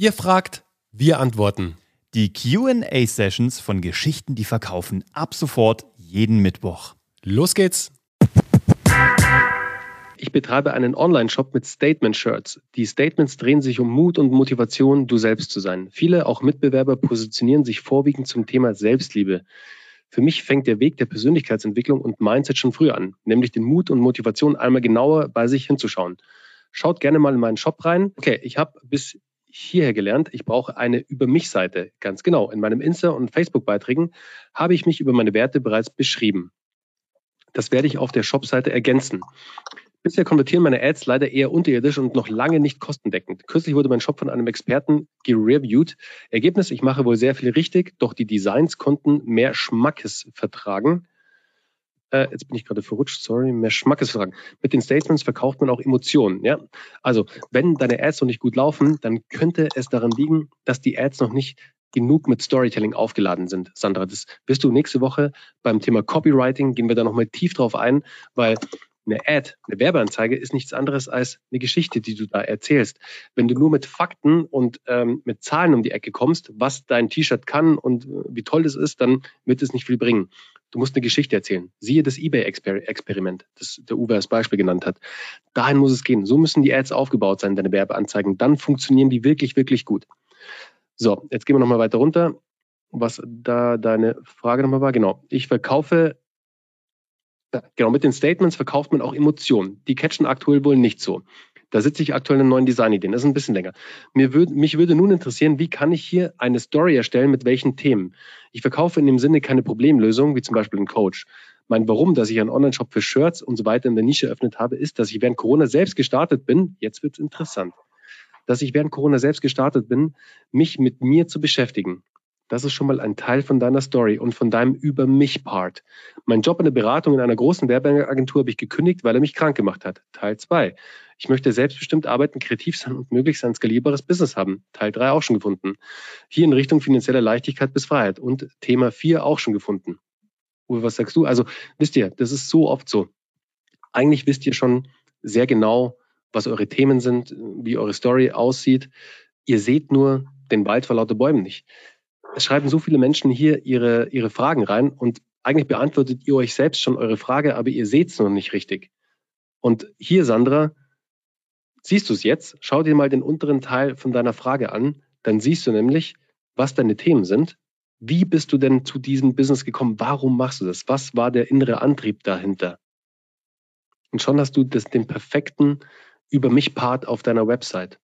Ihr fragt, wir antworten. Die QA-Sessions von Geschichten, die verkaufen, ab sofort jeden Mittwoch. Los geht's! Ich betreibe einen Online-Shop mit Statement-Shirts. Die Statements drehen sich um Mut und Motivation, du selbst zu sein. Viele, auch Mitbewerber, positionieren sich vorwiegend zum Thema Selbstliebe. Für mich fängt der Weg der Persönlichkeitsentwicklung und Mindset schon früher an, nämlich den Mut und Motivation einmal genauer bei sich hinzuschauen. Schaut gerne mal in meinen Shop rein. Okay, ich habe bis hierher gelernt, ich brauche eine Über mich-Seite. Ganz genau. In meinem Insta- und Facebook-Beiträgen habe ich mich über meine Werte bereits beschrieben. Das werde ich auf der Shop-Seite ergänzen. Bisher konvertieren meine Ads leider eher unterirdisch und noch lange nicht kostendeckend. Kürzlich wurde mein Shop von einem Experten gereviewt. Ergebnis, ich mache wohl sehr viel richtig, doch die Designs konnten mehr Schmackes vertragen. Äh, jetzt bin ich gerade verrutscht, sorry, mehr Schmackes vertragen. Mit den Statements verkauft man auch Emotionen. Ja? Also, wenn deine Ads noch nicht gut laufen, dann könnte es daran liegen, dass die Ads noch nicht genug mit Storytelling aufgeladen sind. Sandra, das wirst du nächste Woche beim Thema Copywriting, gehen wir da nochmal tief drauf ein, weil eine Ad, eine Werbeanzeige ist nichts anderes als eine Geschichte, die du da erzählst. Wenn du nur mit Fakten und ähm, mit Zahlen um die Ecke kommst, was dein T-Shirt kann und äh, wie toll das ist, dann wird es nicht viel bringen. Du musst eine Geschichte erzählen. Siehe das eBay-Experiment, das der Uwe als Beispiel genannt hat. Dahin muss es gehen. So müssen die Ads aufgebaut sein, deine Werbeanzeigen. Dann funktionieren die wirklich, wirklich gut. So, jetzt gehen wir nochmal weiter runter. Was da deine Frage nochmal war, genau. Ich verkaufe Genau, mit den Statements verkauft man auch Emotionen. Die catchen aktuell wohl nicht so. Da sitze ich aktuell in neuen Designideen. Das ist ein bisschen länger. Mir würd, mich würde nun interessieren, wie kann ich hier eine Story erstellen mit welchen Themen? Ich verkaufe in dem Sinne keine Problemlösung, wie zum Beispiel ein Coach. Mein Warum, dass ich einen Online-Shop für Shirts und so weiter in der Nische eröffnet habe, ist, dass ich während Corona selbst gestartet bin. Jetzt wird's interessant. Dass ich während Corona selbst gestartet bin, mich mit mir zu beschäftigen. Das ist schon mal ein Teil von deiner Story und von deinem Über mich-Part. Mein Job in der Beratung in einer großen Werbeagentur habe ich gekündigt, weil er mich krank gemacht hat. Teil zwei. Ich möchte selbstbestimmt arbeiten, kreativ sein und möglichst ein skalierbares Business haben. Teil drei auch schon gefunden. Hier in Richtung finanzieller Leichtigkeit bis Freiheit. Und Thema vier auch schon gefunden. Uwe, was sagst du? Also, wisst ihr, das ist so oft so. Eigentlich wisst ihr schon sehr genau, was eure Themen sind, wie eure Story aussieht. Ihr seht nur den Wald vor lauter Bäumen nicht schreiben so viele Menschen hier ihre, ihre Fragen rein und eigentlich beantwortet ihr euch selbst schon eure Frage, aber ihr seht es noch nicht richtig. Und hier, Sandra, siehst du es jetzt? Schau dir mal den unteren Teil von deiner Frage an. Dann siehst du nämlich, was deine Themen sind. Wie bist du denn zu diesem Business gekommen? Warum machst du das? Was war der innere Antrieb dahinter? Und schon hast du das, den perfekten Über mich Part auf deiner Website.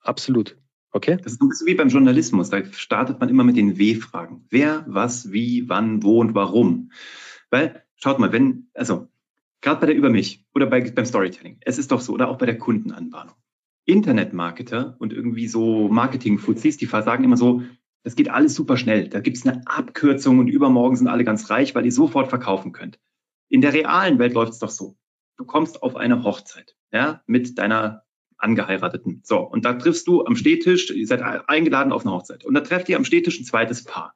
Absolut. Okay. Das ist ein bisschen wie beim Journalismus. Da startet man immer mit den W-Fragen. Wer, was, wie, wann, wo und warum. Weil, schaut mal, wenn, also, gerade bei der Über mich oder bei, beim Storytelling, es ist doch so, oder auch bei der Kundenanbahnung. Internetmarketer und irgendwie so Marketing-Fuzis, die sagen immer so, das geht alles super schnell. Da gibt es eine Abkürzung und übermorgen sind alle ganz reich, weil ihr sofort verkaufen könnt. In der realen Welt läuft es doch so. Du kommst auf eine Hochzeit, ja, mit deiner Angeheirateten. So, und da triffst du am Stehtisch, ihr seid eingeladen auf eine Hochzeit. Und da trefft ihr am Stehtisch ein zweites Paar.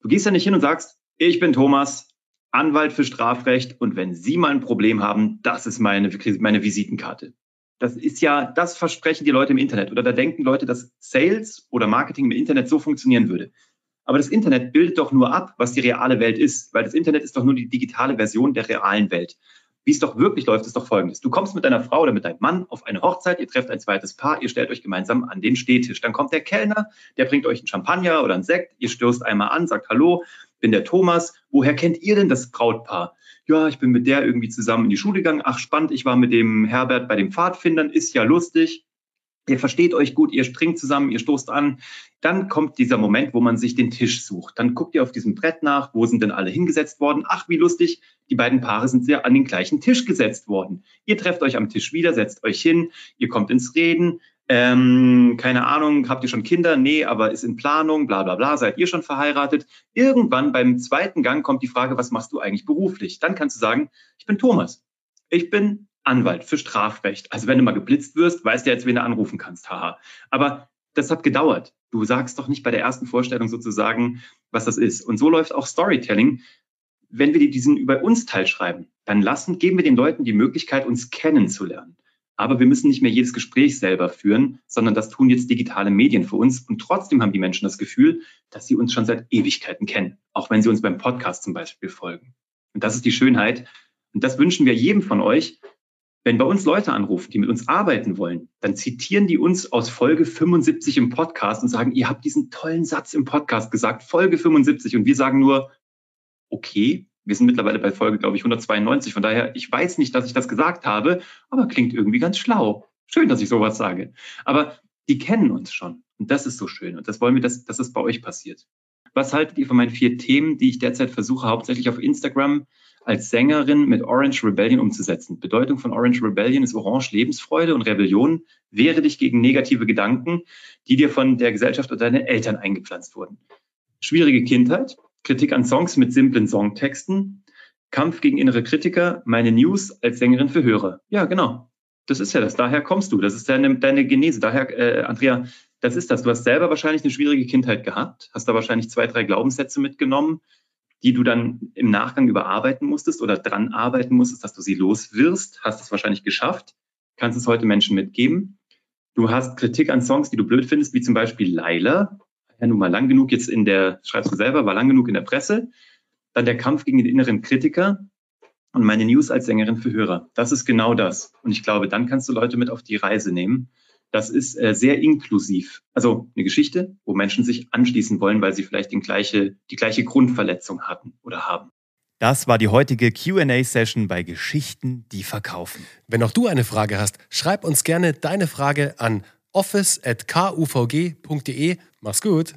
Du gehst da nicht hin und sagst, ich bin Thomas, Anwalt für Strafrecht und wenn Sie mal ein Problem haben, das ist meine, meine Visitenkarte. Das ist ja, das versprechen die Leute im Internet. Oder da denken Leute, dass Sales oder Marketing im Internet so funktionieren würde. Aber das Internet bildet doch nur ab, was die reale Welt ist, weil das Internet ist doch nur die digitale Version der realen Welt. Wie es doch wirklich läuft, ist doch folgendes. Du kommst mit deiner Frau oder mit deinem Mann auf eine Hochzeit, ihr trefft ein zweites Paar, ihr stellt euch gemeinsam an den Stehtisch. Dann kommt der Kellner, der bringt euch einen Champagner oder einen Sekt, ihr stößt einmal an, sagt Hallo, bin der Thomas. Woher kennt ihr denn das Brautpaar? Ja, ich bin mit der irgendwie zusammen in die Schule gegangen. Ach, spannend, ich war mit dem Herbert bei den Pfadfindern, ist ja lustig ihr versteht euch gut, ihr springt zusammen, ihr stoßt an. Dann kommt dieser Moment, wo man sich den Tisch sucht. Dann guckt ihr auf diesem Brett nach, wo sind denn alle hingesetzt worden? Ach, wie lustig, die beiden Paare sind ja an den gleichen Tisch gesetzt worden. Ihr trefft euch am Tisch wieder, setzt euch hin, ihr kommt ins Reden. Ähm, keine Ahnung, habt ihr schon Kinder? Nee, aber ist in Planung, bla bla bla, seid ihr schon verheiratet? Irgendwann beim zweiten Gang kommt die Frage, was machst du eigentlich beruflich? Dann kannst du sagen, ich bin Thomas. Ich bin Anwalt für Strafrecht. Also wenn du mal geblitzt wirst, weißt du jetzt, wen du anrufen kannst. Haha. Aber das hat gedauert. Du sagst doch nicht bei der ersten Vorstellung sozusagen, was das ist. Und so läuft auch Storytelling. Wenn wir diesen über uns Teil schreiben, dann lassen, geben wir den Leuten die Möglichkeit, uns kennenzulernen. Aber wir müssen nicht mehr jedes Gespräch selber führen, sondern das tun jetzt digitale Medien für uns. Und trotzdem haben die Menschen das Gefühl, dass sie uns schon seit Ewigkeiten kennen, auch wenn sie uns beim Podcast zum Beispiel folgen. Und das ist die Schönheit. Und das wünschen wir jedem von euch. Wenn bei uns Leute anrufen, die mit uns arbeiten wollen, dann zitieren die uns aus Folge 75 im Podcast und sagen, ihr habt diesen tollen Satz im Podcast gesagt, Folge 75. Und wir sagen nur, okay, wir sind mittlerweile bei Folge, glaube ich, 192. Von daher, ich weiß nicht, dass ich das gesagt habe, aber klingt irgendwie ganz schlau. Schön, dass ich sowas sage. Aber die kennen uns schon. Und das ist so schön. Und das wollen wir, dass, dass es bei euch passiert. Was haltet ihr von meinen vier Themen, die ich derzeit versuche, hauptsächlich auf Instagram als Sängerin mit Orange Rebellion umzusetzen? Bedeutung von Orange Rebellion ist Orange Lebensfreude und Rebellion. Wehre dich gegen negative Gedanken, die dir von der Gesellschaft oder deinen Eltern eingepflanzt wurden. Schwierige Kindheit, Kritik an Songs mit simplen Songtexten, Kampf gegen innere Kritiker, meine News als Sängerin für Hörer. Ja, genau. Das ist ja das. Daher kommst du. Das ist deine, deine Genese. Daher, äh, Andrea, das ist das. Du hast selber wahrscheinlich eine schwierige Kindheit gehabt, hast da wahrscheinlich zwei, drei Glaubenssätze mitgenommen, die du dann im Nachgang überarbeiten musstest oder dran arbeiten musstest, dass du sie los wirst. Hast es wahrscheinlich geschafft. Kannst es heute Menschen mitgeben. Du hast Kritik an Songs, die du blöd findest, wie zum Beispiel Laila ja nun mal lang genug jetzt in der, schreibst du selber, war lang genug in der Presse. Dann der Kampf gegen den inneren Kritiker und meine News als Sängerin für Hörer. Das ist genau das. Und ich glaube, dann kannst du Leute mit auf die Reise nehmen. Das ist äh, sehr inklusiv. Also eine Geschichte, wo Menschen sich anschließen wollen, weil sie vielleicht den gleiche, die gleiche Grundverletzung hatten oder haben. Das war die heutige QA-Session bei Geschichten, die verkaufen. Wenn auch du eine Frage hast, schreib uns gerne deine Frage an office.kuvg.de. Mach's gut.